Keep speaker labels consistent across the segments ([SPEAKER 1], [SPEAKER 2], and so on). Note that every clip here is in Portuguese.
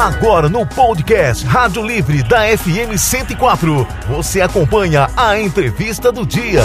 [SPEAKER 1] Agora no podcast Rádio Livre da FM 104, você acompanha a entrevista do dia.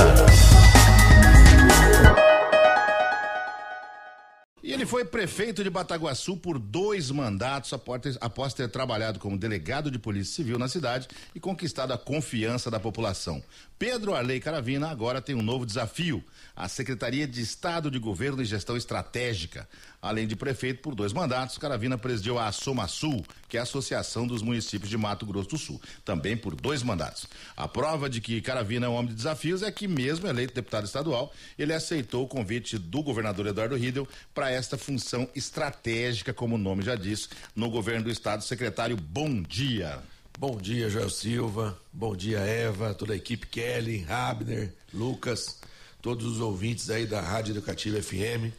[SPEAKER 2] E ele foi prefeito de Bataguaçu por dois mandatos após ter, trabalhado como delegado de polícia civil na cidade e conquistado a confiança da população. Pedro Arley Caravina agora tem um novo desafio: a Secretaria de Estado de Governo e Gestão Estratégica. Além de prefeito por dois mandatos, Caravina presidiu a Sul, que é a Associação dos Municípios de Mato Grosso do Sul, também por dois mandatos. A prova de que Caravina é um homem de desafios é que, mesmo eleito deputado estadual, ele aceitou o convite do governador Eduardo Riedel para esta função estratégica, como o nome já diz, no governo do estado. Secretário, bom dia.
[SPEAKER 3] Bom dia, Joel Silva. Bom dia, Eva, toda a equipe, Kelly, Rabner, Lucas, todos os ouvintes aí da Rádio Educativa FM.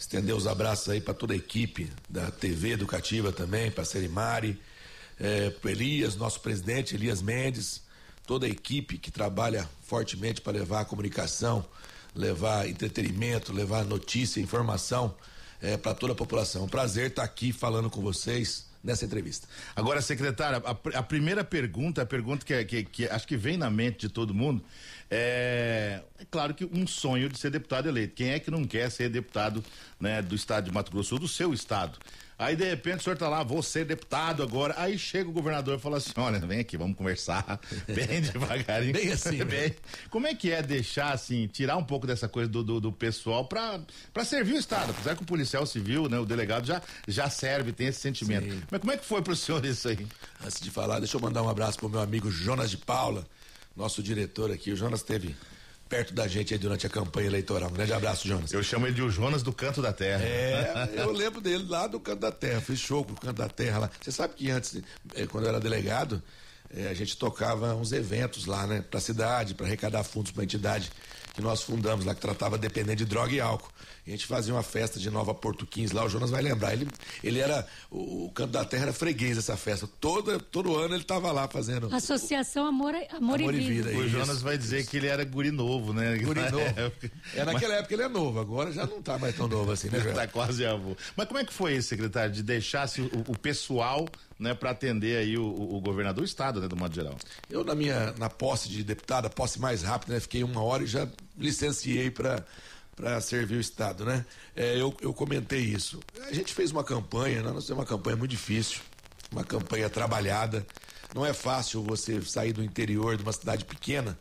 [SPEAKER 3] Estender os abraços aí para toda a equipe da TV Educativa também, para Serimari, é, Elias, nosso presidente Elias Mendes, toda a equipe que trabalha fortemente para levar a comunicação, levar entretenimento, levar notícia, informação é, para toda a população. Um prazer estar aqui falando com vocês nessa entrevista.
[SPEAKER 2] Agora, secretária, a, a primeira pergunta, a pergunta que, que, que, acho que vem na mente de todo mundo, é, é, claro que um sonho de ser deputado eleito. Quem é que não quer ser deputado né, do estado de Mato Grosso, do seu estado? Aí, de repente, o senhor tá lá, vou ser deputado agora. Aí chega o governador e fala assim: olha, vem aqui, vamos conversar bem devagarinho.
[SPEAKER 3] bem assim.
[SPEAKER 2] bem. Como é que é deixar, assim, tirar um pouco dessa coisa do, do, do pessoal para servir o Estado? Apesar que o policial civil, né, o delegado já, já serve, tem esse sentimento. Sim. Mas como é que foi pro senhor isso aí?
[SPEAKER 3] Antes de falar, deixa eu mandar um abraço pro meu amigo Jonas de Paula, nosso diretor aqui. O Jonas teve perto da gente aí durante a campanha eleitoral. Um grande abraço, Jonas.
[SPEAKER 2] Eu chamo ele de o Jonas do Canto da Terra.
[SPEAKER 3] É, eu lembro dele lá do Canto da Terra. Fiz show com o Canto da Terra lá. Você sabe que antes, eh, quando eu era delegado, eh, a gente tocava uns eventos lá, né, pra cidade, para arrecadar fundos pra entidade que nós fundamos lá, que tratava dependente de droga e álcool. A gente fazia uma festa de Nova Porto 15 lá, o Jonas vai lembrar. Ele, ele era, o, o Canto da Terra era freguês dessa festa. Todo, todo ano ele estava lá fazendo.
[SPEAKER 4] Associação Amor, Amor, Amor e Vida.
[SPEAKER 2] O Jonas vai dizer isso. que ele era guri novo, né?
[SPEAKER 3] Guri novo. É, naquela Mas... época ele é novo, agora já não está mais tão novo assim, né,
[SPEAKER 2] Está quase avô. Mas como é que foi isso, secretário, de deixar assim, o, o pessoal né, para atender aí o, o, governador do estado, né, do modo geral.
[SPEAKER 3] Eu na minha na posse de deputado, a posse mais rápida, né, fiquei uma hora e já licenciei para para servir o Estado, né? É, eu, eu comentei isso. A gente fez uma campanha, né? nós temos uma campanha muito difícil, uma campanha trabalhada. Não é fácil você sair do interior de uma cidade pequena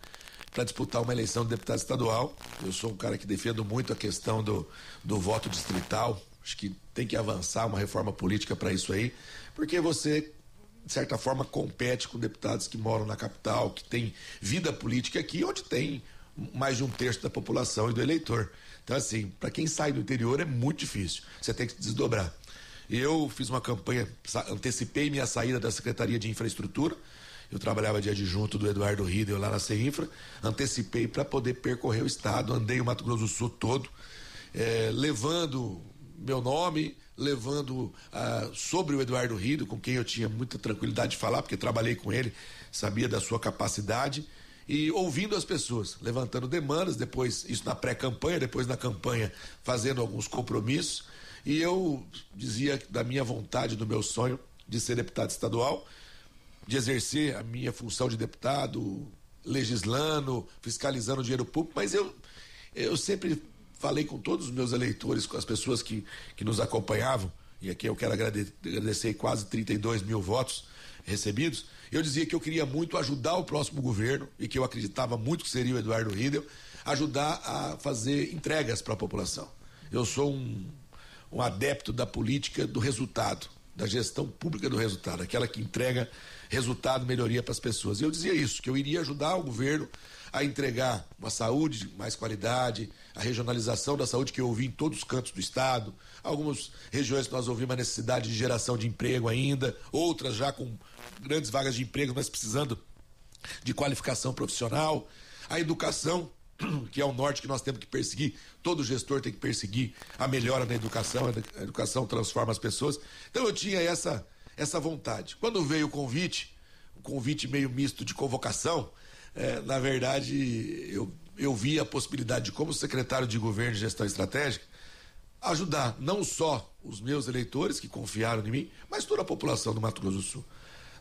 [SPEAKER 3] para disputar uma eleição de deputado estadual. Eu sou um cara que defendo muito a questão do, do voto distrital. Acho que tem que avançar uma reforma política para isso aí, porque você de certa forma compete com deputados que moram na capital, que tem vida política aqui, onde tem mais de um terço da população e do eleitor. Então, assim, para quem sai do interior é muito difícil. Você tem que se desdobrar. Eu fiz uma campanha, antecipei minha saída da Secretaria de Infraestrutura. Eu trabalhava de adjunto do Eduardo Riedel lá na CEINFRA. Antecipei para poder percorrer o estado. Andei o Mato Grosso do Sul todo, é, levando meu nome, levando ah, sobre o Eduardo Riedel, com quem eu tinha muita tranquilidade de falar, porque trabalhei com ele, sabia da sua capacidade e ouvindo as pessoas, levantando demandas, depois isso na pré-campanha, depois na campanha fazendo alguns compromissos. E eu dizia da minha vontade, do meu sonho de ser deputado estadual, de exercer a minha função de deputado, legislando, fiscalizando o dinheiro público, mas eu, eu sempre falei com todos os meus eleitores, com as pessoas que, que nos acompanhavam, e aqui eu quero agradecer quase 32 mil votos recebidos eu dizia que eu queria muito ajudar o próximo governo e que eu acreditava muito que seria o Eduardo Riedel, ajudar a fazer entregas para a população. Eu sou um, um adepto da política do resultado, da gestão pública do resultado, aquela que entrega resultado, melhoria para as pessoas. Eu dizia isso, que eu iria ajudar o governo a entregar uma saúde de mais qualidade, a regionalização da saúde que eu ouvi em todos os cantos do estado, algumas regiões que nós ouvimos a necessidade de geração de emprego ainda, outras já com grandes vagas de emprego, mas precisando de qualificação profissional, a educação, que é o norte que nós temos que perseguir, todo gestor tem que perseguir a melhora na educação, a educação transforma as pessoas. Então eu tinha essa, essa vontade. Quando veio o convite, um convite meio misto de convocação, é, na verdade eu, eu vi a possibilidade de, como secretário de governo e gestão estratégica, ajudar não só os meus eleitores que confiaram em mim, mas toda a população do Mato Grosso do Sul.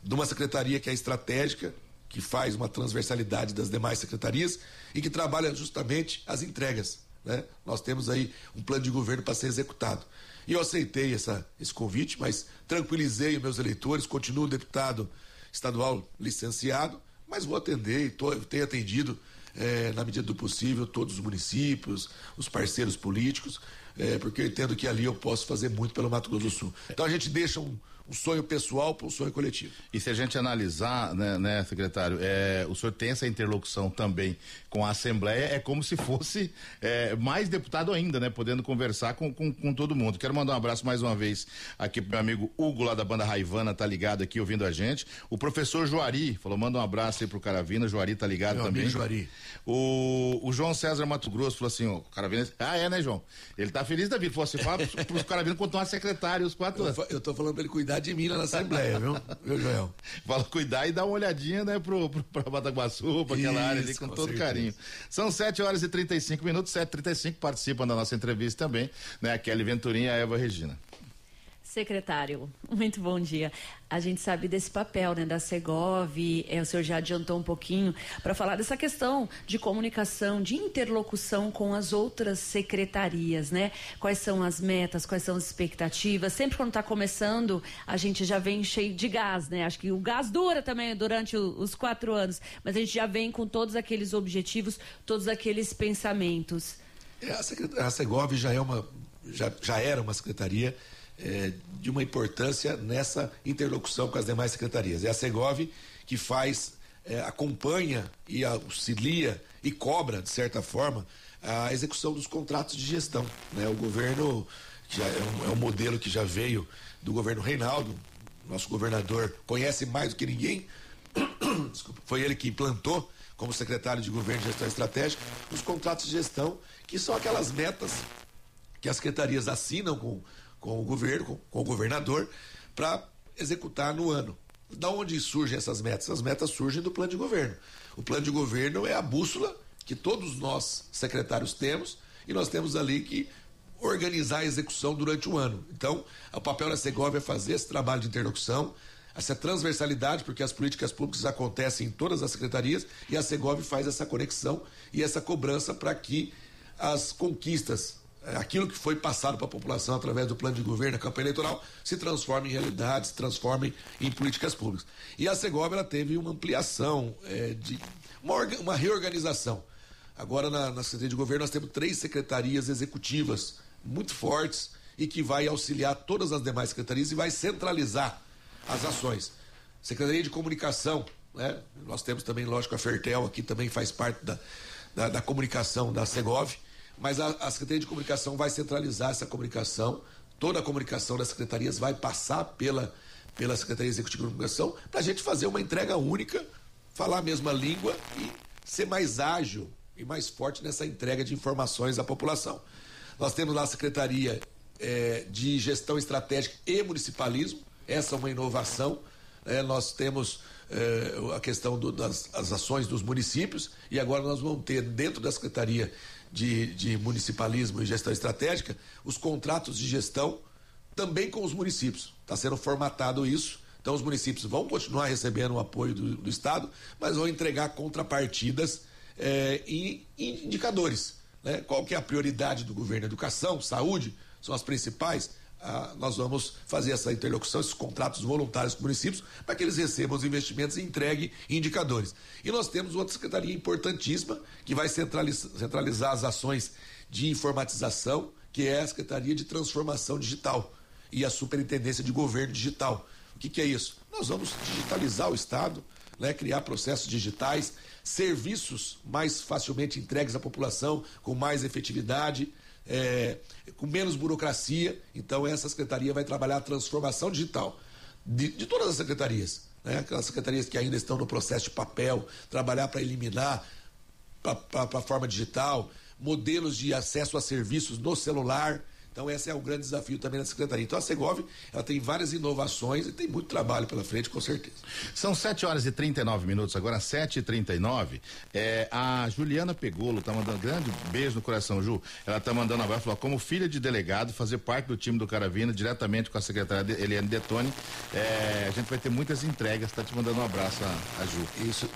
[SPEAKER 3] De uma secretaria que é estratégica, que faz uma transversalidade das demais secretarias e que trabalha justamente as entregas. Né? Nós temos aí um plano de governo para ser executado. E eu aceitei essa, esse convite, mas tranquilizei os meus eleitores, continuo deputado estadual licenciado, mas vou atender e tô, tenho atendido é, na medida do possível todos os municípios, os parceiros políticos, é, porque eu entendo que ali eu posso fazer muito pelo Mato Grosso do Sul. Então a gente deixa um, um sonho pessoal para um sonho coletivo.
[SPEAKER 2] E se a gente analisar, né, né secretário, é, o senhor tem essa interlocução também com a Assembleia, é como se fosse é, mais deputado ainda, né? Podendo conversar com, com, com, todo mundo. Quero mandar um abraço mais uma vez aqui pro meu amigo Hugo lá da banda Raivana, tá ligado aqui ouvindo a gente. O professor Juari falou, manda um abraço aí pro Caravina, o Juari tá ligado meu também. Amigo
[SPEAKER 3] Juari.
[SPEAKER 2] O, o João César Mato Grosso falou assim, ó, Caravina, ah é, né, João? Ele tá feliz da vida, falou assim, fala pros, pros Caravina continuar secretário os quatro
[SPEAKER 3] anos. Eu tô falando pra ele cuidar lá na Assembleia, viu? Viu, Joel?
[SPEAKER 2] Fala cuidar e dar uma olhadinha, né, pro, pro, pra Bataguaçu, pra aquela Isso, área ali, com, com todo certeza. carinho. São 7 horas e 35 minutos, 7h35 participam da nossa entrevista também, né, a Kelly Venturinha e a Eva Regina.
[SPEAKER 4] Secretário, muito bom dia. A gente sabe desse papel né, da Segov, é, o senhor já adiantou um pouquinho, para falar dessa questão de comunicação, de interlocução com as outras secretarias, né? Quais são as metas, quais são as expectativas. Sempre quando está começando, a gente já vem cheio de gás, né? Acho que o gás dura também durante os quatro anos, mas a gente já vem com todos aqueles objetivos, todos aqueles pensamentos.
[SPEAKER 3] É, a, a Segov já é uma, já, já era uma secretaria é, de uma importância nessa interlocução com as demais secretarias. É a Segov que faz, é, acompanha e auxilia e cobra, de certa forma, a execução dos contratos de gestão. Né? O governo já é um, é um modelo que já veio do governo Reinaldo, nosso governador conhece mais do que ninguém, Desculpa, foi ele que implantou como secretário de governo de gestão estratégica os contratos de gestão, que são aquelas metas que as secretarias assinam com com o governo, com, com o governador, para executar no ano. Da onde surgem essas metas? As metas surgem do plano de governo. O plano de governo é a bússola que todos nós, secretários, temos, e nós temos ali que organizar a execução durante o ano. Então, o papel da Segov é fazer esse trabalho de interlocução, essa transversalidade, porque as políticas públicas acontecem em todas as secretarias e a Segov faz essa conexão e essa cobrança para que as conquistas aquilo que foi passado para a população através do plano de governo, a campanha eleitoral, se transforma em realidade, se transforma em políticas públicas. E a Segovia ela teve uma ampliação, é, de uma, uma, reorganização. Agora, na, na Secretaria de Governo, nós temos três secretarias executivas muito fortes e que vai auxiliar todas as demais secretarias e vai centralizar as ações. Secretaria de Comunicação, né? nós temos também, lógico, a Fertel aqui também faz parte da, da, da comunicação da Segov mas a, a Secretaria de Comunicação vai centralizar essa comunicação, toda a comunicação das secretarias vai passar pela, pela Secretaria Executiva de Comunicação, para a gente fazer uma entrega única, falar a mesma língua e ser mais ágil e mais forte nessa entrega de informações à população. Nós temos lá a Secretaria é, de Gestão Estratégica e Municipalismo, essa é uma inovação. É, nós temos é, a questão do, das as ações dos municípios e agora nós vamos ter dentro da Secretaria de, de municipalismo e gestão estratégica, os contratos de gestão também com os municípios. Está sendo formatado isso. Então, os municípios vão continuar recebendo o apoio do, do Estado, mas vão entregar contrapartidas e, e indicadores. Né? Qual que é a prioridade do governo? Educação, saúde, são as principais ah, nós vamos fazer essa interlocução, esses contratos voluntários com municípios, para que eles recebam os investimentos e entreguem indicadores. E nós temos outra secretaria importantíssima que vai centralizar, centralizar as ações de informatização, que é a Secretaria de Transformação Digital e a Superintendência de Governo Digital. O que, que é isso? Nós vamos digitalizar o Estado, né, criar processos digitais, serviços mais facilmente entregues à população, com mais efetividade é, com menos burocracia. Então, essa secretaria vai trabalhar a transformação digital de, de todas as secretarias. Né? Aquelas secretarias que ainda estão no processo de papel, trabalhar para eliminar para a forma digital, modelos de acesso a serviços no celular. Então esse é o grande desafio também da Secretaria. Então a Segov, ela tem várias inovações e tem muito trabalho pela frente, com certeza.
[SPEAKER 2] São 7 horas e 39 minutos, agora 7 e 39 é, A Juliana Pegolo tá mandando um grande beijo no coração, Ju. Ela tá mandando agora, falou, como filha de delegado, fazer parte do time do Caravina, diretamente com a secretária Eliane Detone, é, a gente vai ter muitas entregas, tá te mandando um abraço a, a Ju.
[SPEAKER 3] Isso.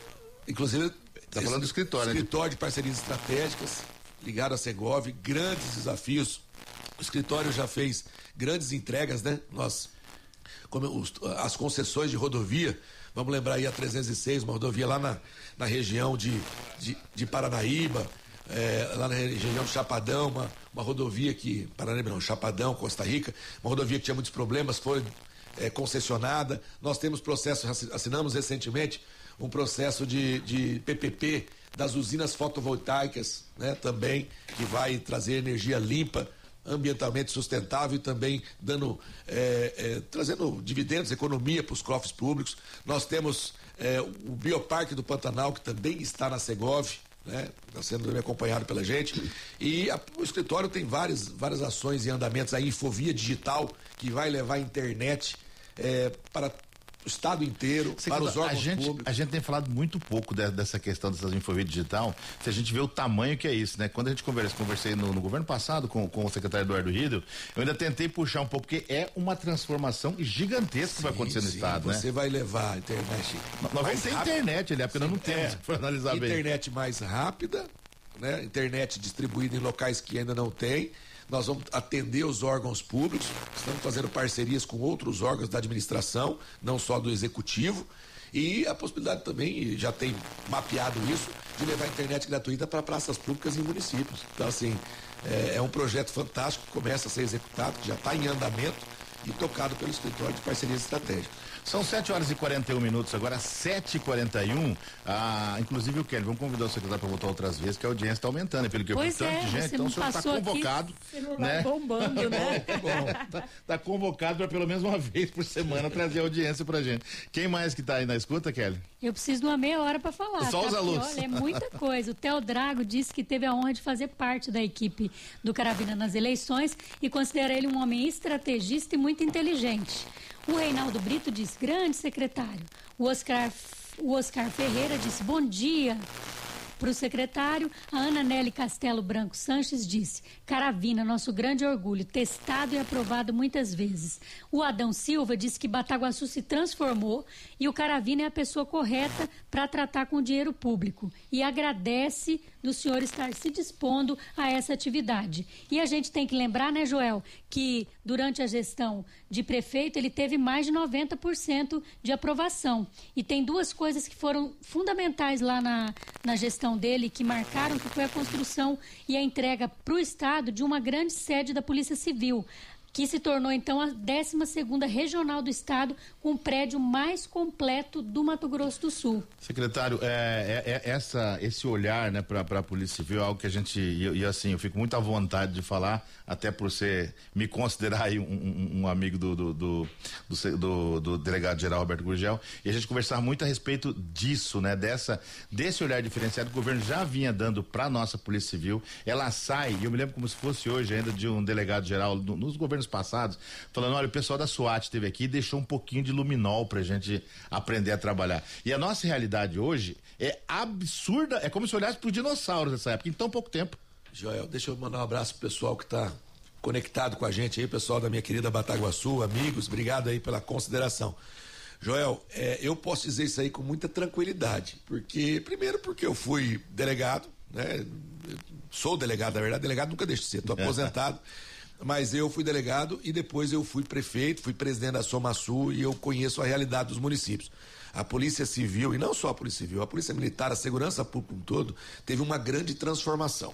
[SPEAKER 3] Inclusive.
[SPEAKER 2] Tá falando do escritório,
[SPEAKER 3] né? Escritório de parcerias estratégicas, ligado à Segov, grandes desafios. O escritório já fez grandes entregas, né? Nós, como os, as concessões de rodovia, vamos lembrar aí a 306, uma rodovia lá na, na região de, de, de Paranaíba, é, lá na região de Chapadão, uma, uma rodovia que, Paranaíba não, Chapadão, Costa Rica, uma rodovia que tinha muitos problemas, foi é, concessionada. Nós temos processo, assinamos recentemente um processo de, de PPP das usinas fotovoltaicas, né, também, que vai trazer energia limpa ambientalmente sustentável e também dando é, é, trazendo dividendos, economia para os cofres públicos. Nós temos é, o Bioparque do Pantanal, que também está na Segov, né? Está sendo acompanhado pela gente. E a, o escritório tem várias, várias ações e andamentos, a Infovia Digital, que vai levar a internet é, para o estado inteiro, Você para os órgãos
[SPEAKER 2] a gente,
[SPEAKER 3] públicos.
[SPEAKER 2] A gente tem falado muito pouco de, dessa questão dessas infovia digital, se a gente vê o tamanho que é isso, né? Quando a gente conversa, conversei no, no governo passado com, com o secretário Eduardo Riedel, eu ainda tentei puxar um pouco, porque é uma transformação gigantesca sim, que vai acontecer no sim, estado,
[SPEAKER 3] você né? Você vai levar a internet.
[SPEAKER 2] Nós vamos ter internet ali, é porque nós não temos, é,
[SPEAKER 3] para analisar
[SPEAKER 2] internet
[SPEAKER 3] bem. Internet mais rápida, né? Internet distribuída em locais que ainda não tem nós vamos atender os órgãos públicos, estamos fazendo parcerias com outros órgãos da administração, não só do executivo, e a possibilidade também, já tem mapeado isso, de levar internet gratuita para praças públicas e municípios. Então, assim, é, é um projeto fantástico que começa a ser executado, que já está em andamento e tocado pelo escritório de parcerias estratégicas.
[SPEAKER 2] São 7 horas e 41 minutos, agora 7 e 41 ah, Inclusive o Kelly, vamos convidar o secretário para voltar outras vezes, que a audiência está aumentando, pelo que eu
[SPEAKER 4] vi tanto
[SPEAKER 2] é,
[SPEAKER 4] de gente. Então o senhor está convocado. Aqui, né? bombando, né?
[SPEAKER 2] Tá bom, tá, tá convocado para pelo menos uma vez por semana trazer audiência pra gente. Quem mais que está aí na escuta, Kelly?
[SPEAKER 5] Eu preciso de uma meia hora para falar.
[SPEAKER 2] Só tá? os alunos.
[SPEAKER 5] Olha, é muita coisa. O Theo Drago disse que teve a honra de fazer parte da equipe do Carabina nas eleições e considera ele um homem estrategista e muito inteligente. O Reinaldo Brito diz: grande secretário. O Oscar, o Oscar Ferreira disse: bom dia. Para o secretário, a Ana Nelly Castelo Branco Sanches disse: Caravina, nosso grande orgulho, testado e aprovado muitas vezes. O Adão Silva disse que Bataguaçu se transformou e o Caravina é a pessoa correta para tratar com dinheiro público. E agradece do senhor estar se dispondo a essa atividade. E a gente tem que lembrar, né, Joel, que durante a gestão de prefeito ele teve mais de 90% de aprovação. E tem duas coisas que foram fundamentais lá na, na gestão dele que marcaram que foi a construção e a entrega para o Estado de uma grande sede da Polícia Civil que se tornou então a 12ª regional do estado, com o prédio mais completo do Mato Grosso do Sul.
[SPEAKER 2] Secretário, é, é, é essa, esse olhar né, para a Polícia Civil é algo que a gente, e, e, assim, eu fico muito à vontade de falar, até por ser, me considerar aí um, um, um amigo do do, do, do, do, delegado-geral Roberto Gurgel, e a gente conversar muito a respeito disso, né, dessa, desse olhar diferenciado que o governo já vinha dando para nossa Polícia Civil, ela sai, e eu me lembro como se fosse hoje ainda de um delegado-geral nos governos governos passados, falando: olha, o pessoal da SWAT esteve aqui e deixou um pouquinho de luminol pra gente aprender a trabalhar. E a nossa realidade hoje é absurda, é como se olhasse pro dinossauros nessa época, em tão pouco tempo.
[SPEAKER 3] Joel, deixa eu mandar um abraço pro pessoal que tá conectado com a gente aí, pessoal da minha querida Bataguaçu, amigos, obrigado aí pela consideração. Joel, é, eu posso dizer isso aí com muita tranquilidade, porque, primeiro, porque eu fui delegado, né? Sou delegado, na verdade, delegado nunca deixo de ser, tô aposentado. Mas eu fui delegado e depois eu fui prefeito, fui presidente da Soma Sul e eu conheço a realidade dos municípios. A Polícia Civil, e não só a Polícia Civil, a Polícia Militar, a segurança pública como todo, teve uma grande transformação.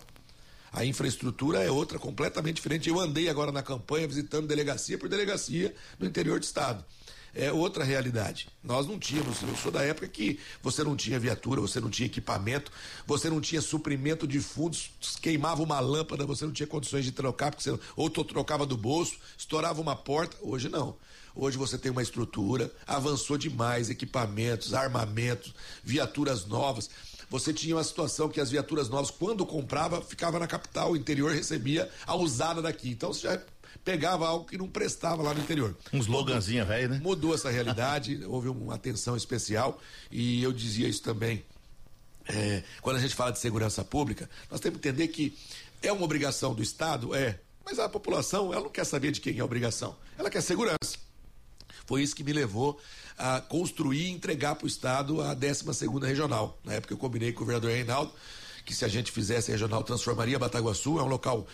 [SPEAKER 3] A infraestrutura é outra, completamente diferente. Eu andei agora na campanha visitando delegacia por delegacia no interior do estado é outra realidade. Nós não tínhamos, eu sou da época que você não tinha viatura, você não tinha equipamento, você não tinha suprimento de fundos, queimava uma lâmpada, você não tinha condições de trocar, porque você ou trocava do bolso, estourava uma porta. Hoje não. Hoje você tem uma estrutura, avançou demais, equipamentos, armamentos, viaturas novas. Você tinha uma situação que as viaturas novas, quando comprava, ficava na capital, o interior recebia a usada daqui. Então você já pegava algo que não prestava lá no interior.
[SPEAKER 2] Um sloganzinho velho, né?
[SPEAKER 3] Mudou essa realidade, houve uma atenção especial e eu dizia isso também. É, quando a gente fala de segurança pública, nós temos que entender que é uma obrigação do Estado, é, mas a população ela não quer saber de quem é a obrigação, ela quer segurança. Foi isso que me levou a construir e entregar para o Estado a 12 segunda regional. Na época eu combinei com o vereador Reinaldo que se a gente fizesse regional transformaria Bataguaçu, é um local,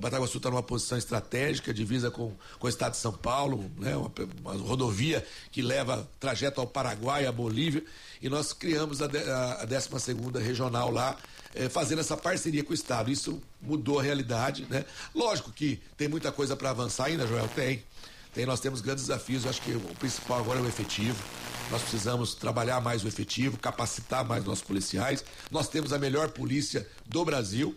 [SPEAKER 3] Bataguaçu está numa posição estratégica, divisa com, com o estado de São Paulo, né, uma, uma rodovia que leva trajeto ao Paraguai, à Bolívia, e nós criamos a, a, a 12 segunda regional lá, eh, fazendo essa parceria com o estado. Isso mudou a realidade, né? Lógico que tem muita coisa para avançar ainda, Joel, tem. Tem, nós temos grandes desafios, acho que o principal agora é o efetivo. Nós precisamos trabalhar mais o efetivo, capacitar mais nossos policiais. Nós temos a melhor polícia do Brasil.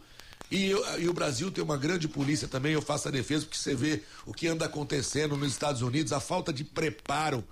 [SPEAKER 3] E, e, o Brasil tem uma grande polícia também, eu faço a defesa, porque você vê o que anda acontecendo nos Estados Unidos, a falta de preparo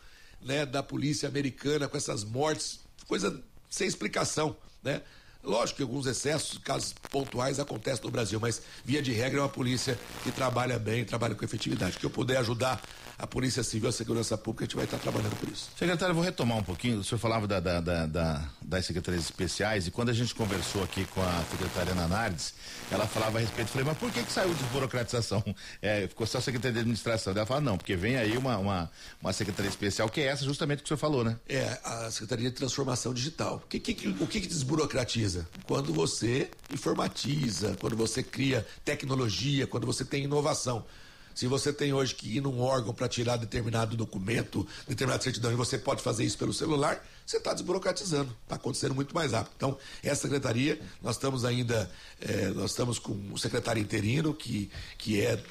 [SPEAKER 3] né, da polícia americana com essas mortes, coisa sem explicação, né? Lógico que alguns excessos, casos pontuais acontecem no Brasil, mas via de regra é uma polícia que trabalha bem, trabalha com efetividade. Que eu puder ajudar a Polícia Civil, a Segurança Pública, a gente vai estar trabalhando por isso.
[SPEAKER 2] Secretário, eu vou retomar um pouquinho. O senhor falava da, da, da, da das secretarias especiais e quando a gente conversou aqui com a secretária Ana Nardes, ela falava a respeito, falei, mas por que que saiu desburocratização? É, ficou só a Secretaria de Administração. Ela fala, não, porque vem aí uma, uma, uma secretaria especial que é essa justamente que o senhor falou, né?
[SPEAKER 3] É, a Secretaria de Transformação Digital. O que, que, o que, que desburocratiza? Quando você informatiza, quando você cria tecnologia, quando você tem inovação. Se você tem hoje que ir num órgão para tirar determinado documento, determinada certidão, e você pode fazer isso pelo celular, você está desburocratizando. Está acontecendo muito mais rápido. Então, essa secretaria, nós estamos ainda, eh, nós estamos com o secretário interino, que, que é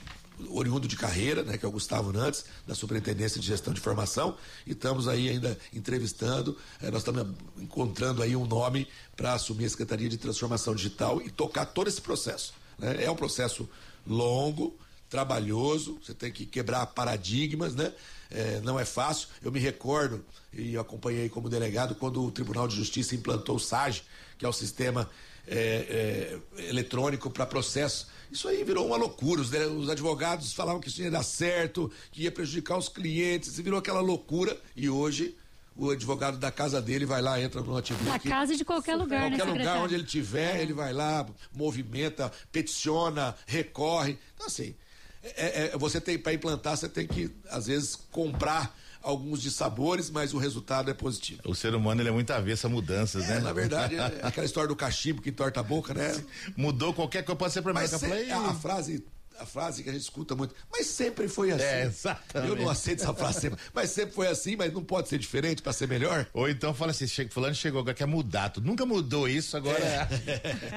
[SPEAKER 3] oriundo de carreira, né, que é o Gustavo Nantes, da Superintendência de Gestão de Formação, e estamos aí ainda entrevistando, eh, nós estamos encontrando aí um nome para assumir a Secretaria de Transformação Digital e tocar todo esse processo. Né? É um processo longo, trabalhoso, você tem que quebrar paradigmas, né? É, não é fácil. Eu me recordo, e acompanhei como delegado, quando o Tribunal de Justiça implantou o SAGE, que é o sistema é, é, eletrônico para processo. Isso aí virou uma loucura. Os, os, advogados falavam que isso ia dar certo, que ia prejudicar os clientes, e virou aquela loucura. E hoje o advogado da casa dele vai lá, entra no notebook.
[SPEAKER 5] Da casa de qualquer lugar,
[SPEAKER 3] Qualquer
[SPEAKER 5] né,
[SPEAKER 3] lugar onde ele tiver, ele vai lá, movimenta, peticiona, recorre. Então, assim, é, é, você tem para implantar, você tem que às vezes comprar alguns de sabores, mas o resultado é positivo.
[SPEAKER 2] O ser humano ele é muito avesso a mudanças,
[SPEAKER 3] é,
[SPEAKER 2] né?
[SPEAKER 3] Na verdade, é aquela história do cachimbo que entorta a boca, né?
[SPEAKER 2] Mudou qualquer coisa, pode ser para mim.
[SPEAKER 3] Mas a frase a frase que a gente escuta muito, mas sempre foi assim.
[SPEAKER 2] É, exatamente.
[SPEAKER 3] Eu não aceito essa frase sempre, mas sempre foi assim, mas não pode ser diferente para ser melhor.
[SPEAKER 2] Ou então fala assim, chega, fulano chegou agora quer mudar, tu nunca mudou isso, agora é.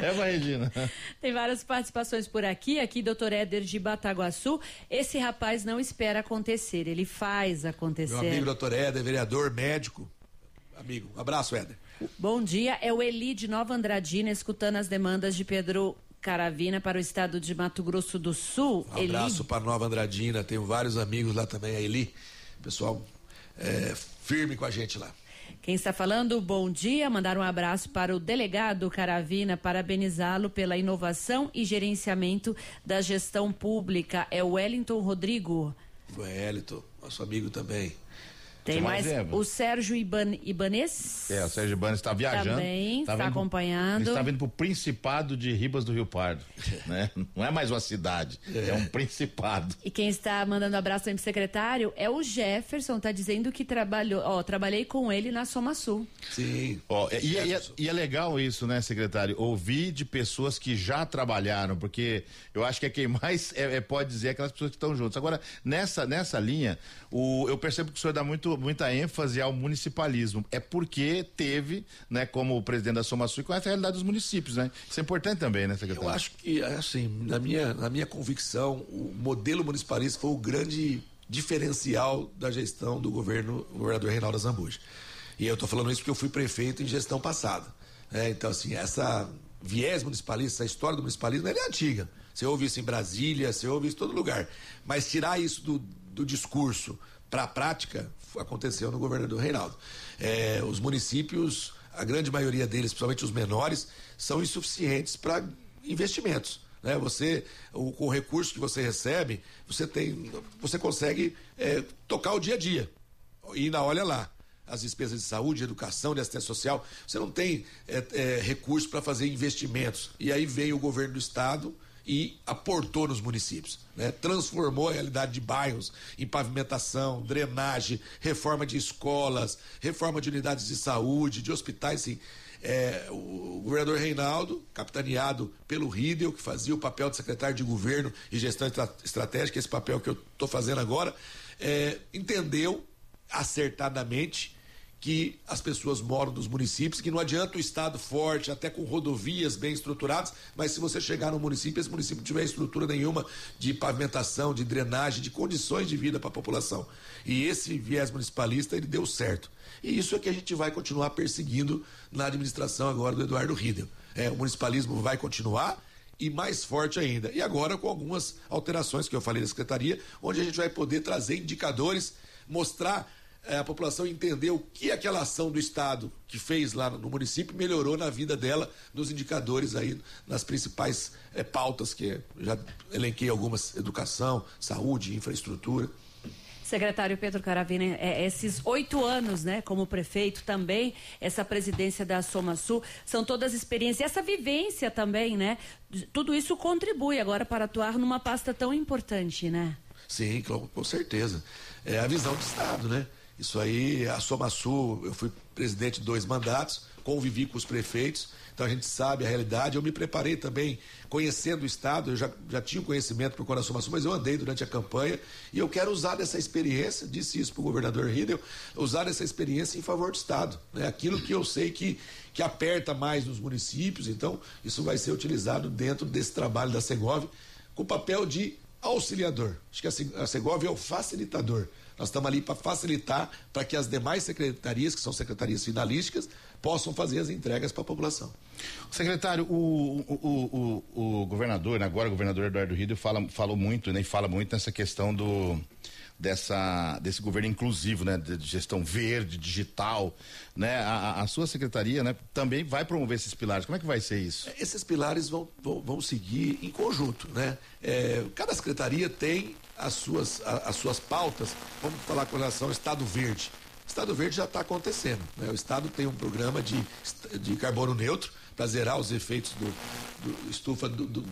[SPEAKER 2] É, é Regina.
[SPEAKER 4] Tem várias participações por aqui, aqui doutor Éder de Bataguaçu, esse rapaz não espera acontecer, ele faz acontecer.
[SPEAKER 3] Meu amigo doutor Éder, vereador, médico, amigo, um abraço Éder.
[SPEAKER 4] Bom dia, é o Eli de Nova Andradina, escutando as demandas de Pedro Caravina para o estado de Mato Grosso do Sul.
[SPEAKER 3] Um abraço
[SPEAKER 4] Eli.
[SPEAKER 3] para Nova Andradina, tenho vários amigos lá também, a Eli. Pessoal, é, firme com a gente lá.
[SPEAKER 4] Quem está falando, bom dia. Mandar um abraço para o delegado Caravina, parabenizá-lo pela inovação e gerenciamento da gestão pública. É o Wellington Rodrigo.
[SPEAKER 3] Wellington, nosso amigo também.
[SPEAKER 4] Tem mais, o Sérgio Iban, Ibanês.
[SPEAKER 2] É, o Sérgio Ibanês está viajando.
[SPEAKER 4] Também está acompanhando.
[SPEAKER 2] Ele está vindo para o Principado de Ribas do Rio Pardo. né? Não é mais uma cidade, é. é. um Principado.
[SPEAKER 4] E quem está mandando abraço para o secretário é o Jefferson, está dizendo que trabalhou, ó, trabalhei com ele na Soma Sul.
[SPEAKER 3] Sim.
[SPEAKER 2] Ó, e, e, é, e, é legal isso, né, secretário? Ouvir de pessoas que já trabalharam, porque eu acho que é quem mais é, é pode dizer aquelas pessoas que estão juntas. Agora, nessa, nessa linha, o, eu percebo que o senhor dá muito muita ênfase ao municipalismo. É porque teve, né, como presidente da Soma Sul, com a realidade dos municípios, né? Isso é importante também, né, secretário?
[SPEAKER 3] Eu acho que, assim, na minha, na minha convicção, o modelo municipalista foi o grande diferencial da gestão do governo, o governador Reinaldo Zambuja. E eu estou falando isso porque eu fui prefeito em gestão passada. Né? Então, assim, essa viés municipalista, essa história do municipalismo, ela é antiga. Você ouve isso em Brasília, você ouve isso em todo lugar. Mas tirar isso do, do discurso para a prática aconteceu no governo do Reinaldo. É, os municípios, a grande maioria deles, principalmente os menores, são insuficientes para investimentos. Né? Você, o, com o recurso que você recebe, você tem, você consegue é, tocar o dia a dia. E na olha lá as despesas de saúde, de educação, de assistência social, você não tem é, é, recurso para fazer investimentos. E aí veio o governo do estado e aportou nos municípios, né? transformou a realidade de bairros em pavimentação, drenagem, reforma de escolas, reforma de unidades de saúde, de hospitais, sim. É, o governador Reinaldo, capitaneado pelo Ridel, que fazia o papel de secretário de governo e gestão estratégica, esse papel que eu estou fazendo agora, é, entendeu acertadamente que as pessoas moram nos municípios, que não adianta o Estado forte, até com rodovias bem estruturadas, mas se você chegar no município, esse município não tiver estrutura nenhuma de pavimentação, de drenagem, de condições de vida para a população. E esse viés municipalista, ele deu certo. E isso é que a gente vai continuar perseguindo na administração agora do Eduardo Riedel. É, o municipalismo vai continuar e mais forte ainda. E agora com algumas alterações que eu falei da secretaria, onde a gente vai poder trazer indicadores, mostrar a população entender o que aquela ação do Estado que fez lá no município melhorou na vida dela, nos indicadores aí, nas principais é, pautas que já elenquei algumas: educação, saúde, infraestrutura.
[SPEAKER 4] Secretário Pedro Caravina, é, esses oito anos, né, como prefeito também, essa presidência da Soma Sul, são todas experiências, e essa vivência também, né? Tudo isso contribui agora para atuar numa pasta tão importante, né?
[SPEAKER 3] Sim, com, com certeza. É a visão do Estado, né? Isso aí, a Soma Sul, eu fui presidente de dois mandatos, convivi com os prefeitos, então a gente sabe a realidade. Eu me preparei também, conhecendo o Estado, eu já, já tinha conhecimento por Soma Sul, mas eu andei durante a campanha e eu quero usar dessa experiência, disse isso para o governador Riedel, usar essa experiência em favor do Estado. Né? Aquilo que eu sei que, que aperta mais nos municípios, então isso vai ser utilizado dentro desse trabalho da Segov, com o papel de auxiliador. Acho que a Segov é o facilitador. Nós estamos ali para facilitar para que as demais secretarias, que são secretarias finalísticas, possam fazer as entregas para a população.
[SPEAKER 2] Secretário, o, o, o, o governador, né, agora o governador Eduardo Rido, fala, falou muito, né, e fala muito nessa questão do dessa, desse governo inclusivo, né, de gestão verde, digital, né, a, a, sua secretaria, né, também vai promover esses pilares. Como é que vai ser isso?
[SPEAKER 3] Esses pilares vão, vão, vão seguir em conjunto, né? É, cada secretaria tem as suas, a, as suas pautas. Vamos falar com relação ao Estado Verde. O Estado Verde já está acontecendo. Né? O Estado tem um programa de, de carbono neutro para zerar os efeitos do, do estufa do, do,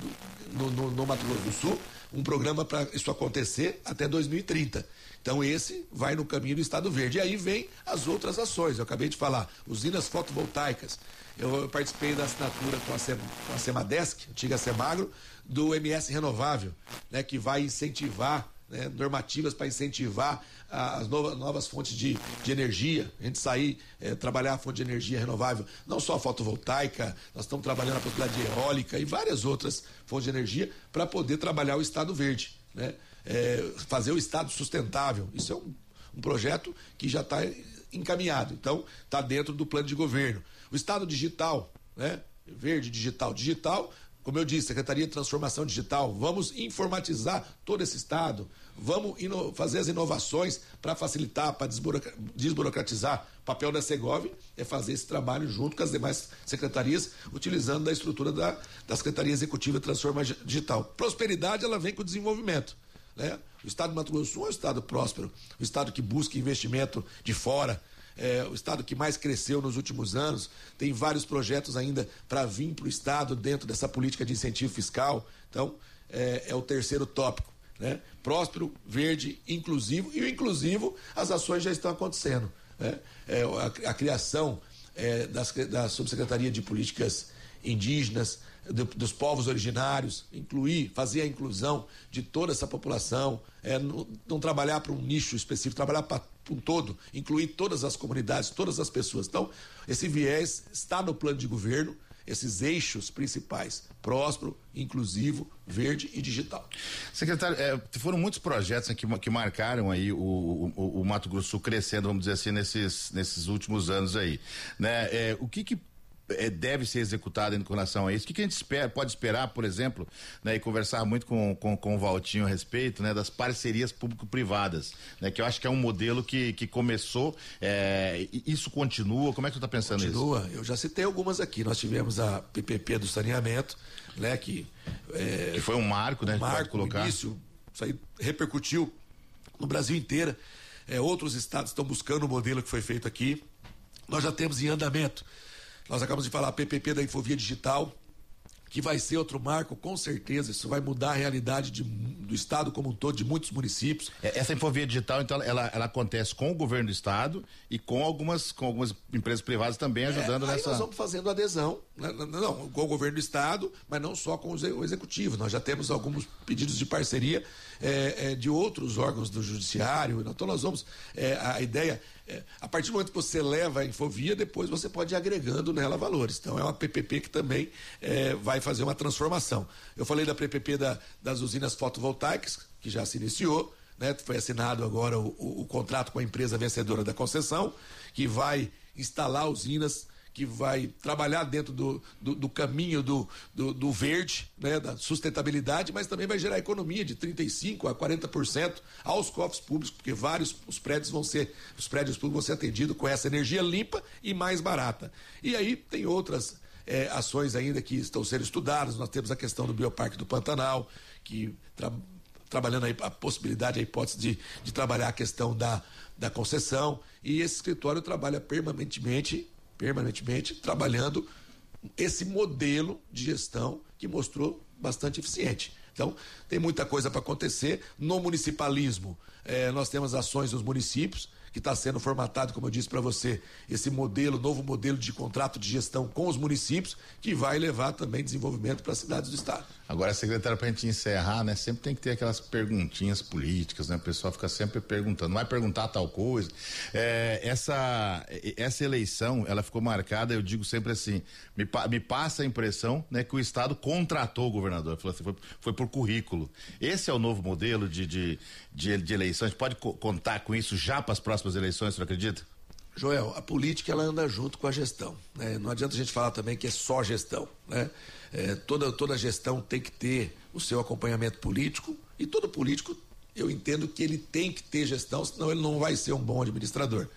[SPEAKER 3] no, no, no Mato Grosso do Sul um programa para isso acontecer até 2030. Então esse vai no caminho do Estado Verde. E aí vem as outras ações. Eu acabei de falar, usinas fotovoltaicas. Eu, participei da assinatura com a, Sem, com a Semadesc, antiga Semagro, do MS Renovável, né, que vai incentivar né, normativas para incentivar as novas, novas fontes de, de, energia, a gente sair, é, trabalhar a fonte de energia renovável, não só a fotovoltaica, nós estamos trabalhando a possibilidade de eólica e várias outras fontes de energia para poder trabalhar o Estado verde, né? É, fazer o Estado sustentável. Isso é um, um projeto que já está encaminhado, então está dentro do plano de governo. O Estado digital, né? Verde digital, digital como eu disse, Secretaria de Transformação Digital, vamos informatizar todo esse Estado, vamos fazer as inovações para facilitar, para desburocratizar. O papel da Segov é fazer esse trabalho junto com as demais secretarias, utilizando da estrutura da, da Secretaria Executiva de Transformação Digital. Prosperidade, ela vem com o desenvolvimento. Né? O Estado de Mato Grosso é um Estado próspero, um Estado que busca investimento de fora, é, o estado que mais cresceu nos últimos anos, tem vários projetos ainda para vir para o estado dentro dessa política de incentivo fiscal. Então, é, é o terceiro tópico. Né? Próspero, verde, inclusivo, e o inclusivo, as ações já estão acontecendo. Né? É, a, a, criação é, das, da Subsecretaria de Políticas Indígenas, do, dos povos originários, incluir, fazer a inclusão de toda essa população, é, não, não trabalhar para um nicho específico, trabalhar para um todo, incluir todas as comunidades, todas as pessoas. Então, esse viés está no plano de governo, esses eixos principais: próspero, inclusivo, verde e digital.
[SPEAKER 2] Secretário, é, foram muitos projetos que, que marcaram aí o, o, o, Mato Grosso crescendo, vamos dizer assim, nesses, nesses últimos anos aí. Né? É, o que, que é, deve ser executada em relação a isso? O que, que a gente espera, pode esperar, por exemplo, né, e conversar muito com, com, com o Valtinho a respeito, né, das parcerias público-privadas, né, que eu acho que é um modelo que, que começou, é, isso continua, como é que você está pensando
[SPEAKER 3] continua.
[SPEAKER 2] nisso?
[SPEAKER 3] Continua, eu já citei algumas aqui, nós tivemos a PPP do saneamento, né, que...
[SPEAKER 2] É, que foi um marco, né,
[SPEAKER 3] um marco, colocar. início, isso aí repercutiu no Brasil inteiro, é, outros estados estão buscando o modelo que foi feito aqui, nós já temos em andamento nós acabamos de falar a PPP da Infovia Digital, que vai ser outro marco, com certeza. Isso vai mudar a realidade de, do estado como um todo, de muitos municípios.
[SPEAKER 2] É, essa infovia digital, então, ela, ela acontece com o governo do estado e com algumas, com algumas empresas privadas também ajudando é, nessa.
[SPEAKER 3] nós vamos fazendo adesão, né? não, com o governo do estado, mas não só com o executivo. Nós já temos alguns pedidos de parceria é, é, de outros órgãos do judiciário. Então nós vamos. É, a ideia é, a partir do momento que você leva a infovia, depois você pode ir agregando nela valores. Então é uma PPP que também é, vai fazer uma transformação. Eu falei da PPP da, das usinas fotovoltaicas, que já se iniciou, né? foi assinado agora o, o, o contrato com a empresa vencedora da concessão, que vai instalar usinas que vai trabalhar dentro do, do, do caminho do, do, do, verde, né, da sustentabilidade, mas também vai gerar economia de 35% a 40% aos cofres públicos, porque vários os prédios vão ser, os prédios públicos vão ser atendidos com essa energia limpa e mais barata. E aí tem outras é, ações ainda que estão sendo estudadas. Nós temos a questão do Bioparque do Pantanal, que tra trabalhando a possibilidade, a hipótese de, de trabalhar a questão da, da concessão. E esse escritório trabalha permanentemente permanentemente trabalhando esse modelo de gestão que mostrou bastante eficiente. Então, tem muita coisa para acontecer. No municipalismo, eh, nós temos ações nos municípios, que está sendo formatado, como eu disse para você, esse modelo, novo modelo de contrato de gestão com os municípios, que vai levar também desenvolvimento para as cidades do estado.
[SPEAKER 2] Agora, secretário, para a gente encerrar, né? Sempre tem que ter aquelas perguntinhas políticas, né? O pessoal fica sempre perguntando, vai perguntar tal coisa. É, essa, essa eleição, ela ficou marcada, eu digo sempre assim, me, me passa a impressão, né? Que o estado contratou o governador, falou assim, foi, foi por currículo. Esse é o novo modelo de, de, de, de eleição, a gente pode co contar com isso já para as próximas eleições, você acredita?
[SPEAKER 3] Joel, a política ela anda junto com a gestão. Né? Não adianta a gente falar também que é só gestão. Né? É, toda, toda gestão tem que ter o seu acompanhamento político e todo político, eu entendo que ele tem que ter gestão, senão ele não vai ser um bom administrador.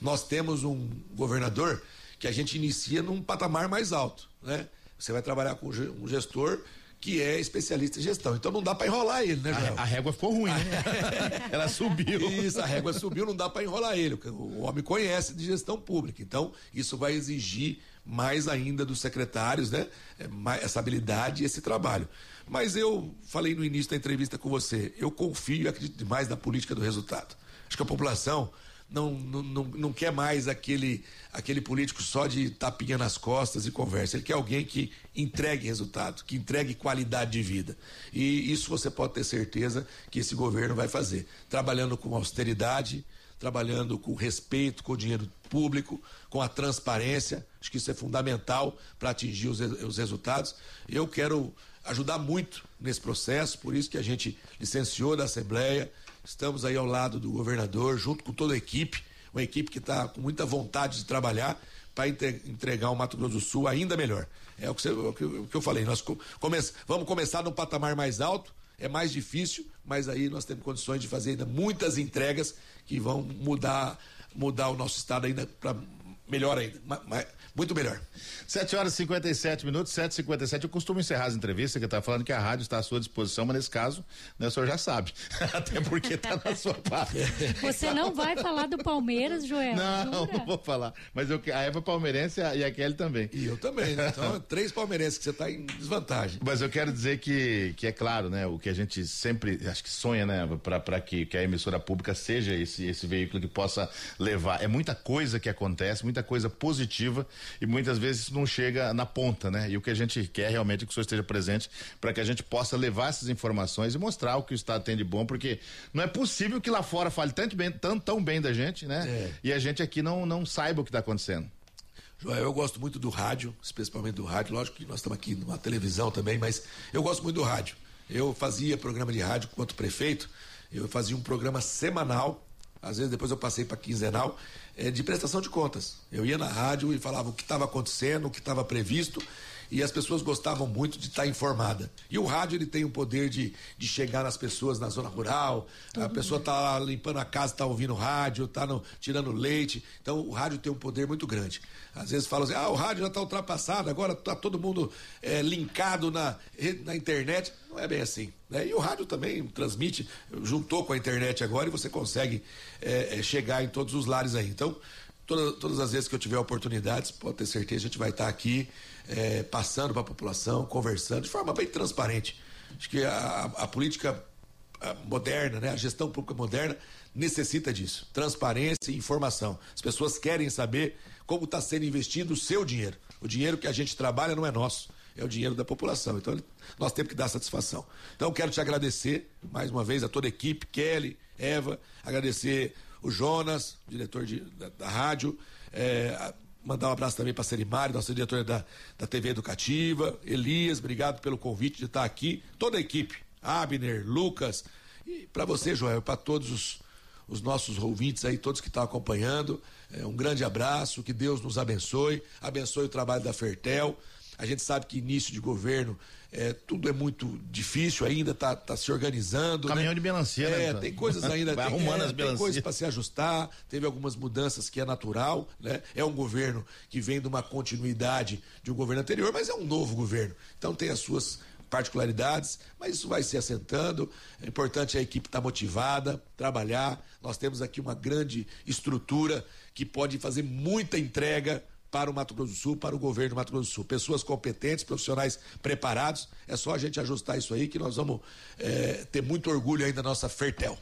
[SPEAKER 3] Nós temos um governador que a gente inicia num patamar mais alto. Né? Você vai trabalhar com um gestor que é especialista em gestão. Então não dá para enrolar ele, né,
[SPEAKER 2] Joel? A, a, régua ficou ruim, né? Ela subiu.
[SPEAKER 3] Isso, a régua subiu, não dá para enrolar ele. O homem conhece de gestão pública. Então, isso vai exigir mais ainda dos secretários, né? É, essa habilidade e esse trabalho. Mas eu falei no início da entrevista com você, eu confio e acredito demais na política do resultado. Acho que a população não, não, não, quer mais aquele, aquele político só de tapinha nas costas e conversa. Ele quer alguém que entregue resultado, que entregue qualidade de vida. E isso você pode ter certeza que esse governo vai fazer. Trabalhando com austeridade, trabalhando com respeito com o dinheiro público, com a transparência. Acho que isso é fundamental para atingir os, os resultados. Eu quero ajudar muito nesse processo, por isso que a gente licenciou da Assembleia Estamos aí ao lado do governador, junto com toda a equipe, uma equipe que está com muita vontade de trabalhar para entregar o Mato Grosso do Sul ainda melhor. É o que, você, o que, eu falei. Nós come, vamos começar no patamar mais alto, é mais difícil, mas aí nós temos condições de fazer ainda muitas entregas que vão mudar, mudar o nosso estado ainda para melhor ainda. Muito melhor.
[SPEAKER 2] 7 horas e 57 minutos, 7 e 57 Eu costumo encerrar as entrevistas que está falando que a rádio está à sua disposição, mas nesse caso, né, o senhor já sabe. Até porque está na sua parte.
[SPEAKER 5] Você não vai falar do Palmeiras, Joel?
[SPEAKER 2] Não,
[SPEAKER 5] Jura?
[SPEAKER 2] não vou falar. Mas eu, a Eva palmeirense e a Kelly também.
[SPEAKER 3] E eu também, né? Então, três palmeirenses que você está em desvantagem.
[SPEAKER 2] Mas eu quero dizer que, que é claro, né? O que a gente sempre, acho que sonha, né? Para que, que a emissora pública seja esse, esse veículo que possa levar. É muita coisa que acontece, muita coisa positiva e muitas vezes não chega na ponta, né? E o que a gente quer realmente é que o senhor esteja presente para que a gente possa levar essas informações e mostrar o que o Estado tem de bom, porque não é possível que lá fora fale tanto bem, tão, tão bem da gente, né? É. E a gente aqui não, não saiba o que está acontecendo.
[SPEAKER 3] Joel, eu gosto muito do rádio, especialmente do rádio. Lógico que nós estamos aqui numa televisão também, mas eu gosto muito do rádio. Eu fazia programa de rádio quanto prefeito, eu fazia um programa semanal às vezes depois eu passei para quinzenal, de prestação de contas. Eu ia na rádio e falava o que estava acontecendo, o que estava previsto, e as pessoas gostavam muito de estar informada. E o rádio ele tem o poder de, de chegar nas pessoas na zona rural, a pessoa está limpando a casa, está ouvindo rádio, está tirando leite. Então o rádio tem um poder muito grande. Às vezes falam assim, ah, o rádio já está ultrapassado, agora está todo mundo é, linkado na, na internet. Não é bem assim. Né? E o rádio também transmite, juntou com a internet agora e você consegue é, chegar em todos os lares aí. Então, todas, as vezes que eu tiver oportunidades, pode ter certeza, a gente vai estar aqui é, passando para a população, conversando de forma bem transparente. Acho que a, a política moderna, né, a gestão pública moderna necessita disso, transparência e informação. As pessoas querem saber como está sendo investido o seu dinheiro. O dinheiro que a gente trabalha não é nosso, é o dinheiro da população. Então nós temos que dar satisfação. Então quero te agradecer mais uma vez a toda a equipe, Kelly, Eva, agradecer o Jonas, diretor de, da, da rádio, é, Mandar um abraço também para a Serimari, nossa diretora da, da TV Educativa. Elias, obrigado pelo convite de estar aqui. Toda a equipe, Abner, Lucas. E para você, Joel, para todos os, os nossos ouvintes aí, todos que estão acompanhando. É, um grande abraço, que Deus nos abençoe, abençoe o trabalho da Fertel. A gente sabe que início de governo é, tudo é muito difícil ainda, está tá se organizando.
[SPEAKER 2] Caminhão
[SPEAKER 3] né?
[SPEAKER 2] de melancia,
[SPEAKER 3] é, né? Tem coisas ainda.
[SPEAKER 2] Vai
[SPEAKER 3] tem,
[SPEAKER 2] arrumando
[SPEAKER 3] é,
[SPEAKER 2] as
[SPEAKER 3] tem coisas para se ajustar, teve algumas mudanças que é natural, né? É um governo que vem de uma continuidade de um governo anterior, mas é um novo governo. Então tem as suas particularidades, mas isso vai se assentando. É importante a equipe estar tá motivada, trabalhar. Nós temos aqui uma grande estrutura que pode fazer muita entrega para o Mato Grosso do Sul, para o governo do Mato Grosso do Sul. Pessoas competentes, profissionais preparados. É só a gente ajustar isso aí que nós vamos é, ter muito orgulho aí da nossa Fertel.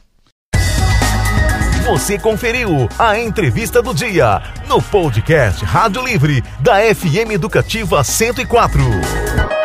[SPEAKER 1] Você conferiu a entrevista do dia no podcast Rádio Livre da FM Educativa 104.